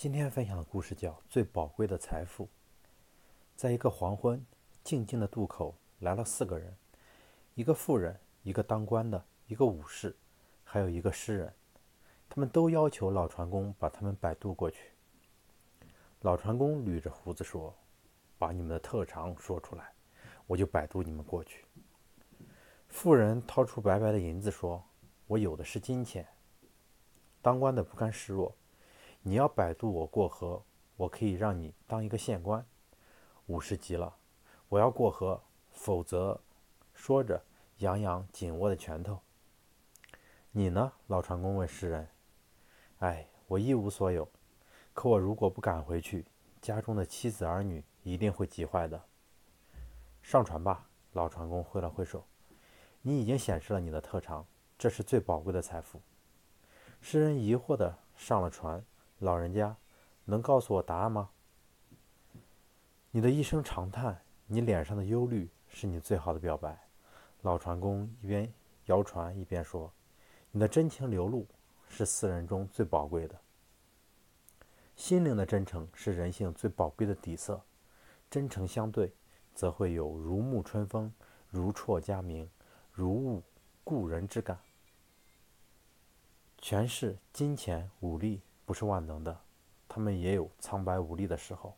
今天分享的故事叫《最宝贵的财富》。在一个黄昏，静静的渡口来了四个人：一个妇人，一个当官的，一个武士，还有一个诗人。他们都要求老船工把他们摆渡过去。老船工捋着胡子说：“把你们的特长说出来，我就摆渡你们过去。”富人掏出白白的银子说：“我有的是金钱。”当官的不甘示弱。你要摆渡我过河，我可以让你当一个县官。武士急了，我要过河，否则……说着，扬扬紧握的拳头。你呢？老船工问诗人。哎，我一无所有，可我如果不赶回去，家中的妻子儿女一定会急坏的。上船吧，老船工挥了挥手。你已经显示了你的特长，这是最宝贵的财富。诗人疑惑地上了船。老人家，能告诉我答案吗？你的一声长叹，你脸上的忧虑，是你最好的表白。老船工一边摇船一边说：“你的真情流露，是四人中最宝贵的。心灵的真诚是人性最宝贵的底色。真诚相对，则会有如沐春风、如啜佳茗、如晤故人之感。权势、金钱、武力。”不是万能的，他们也有苍白无力的时候。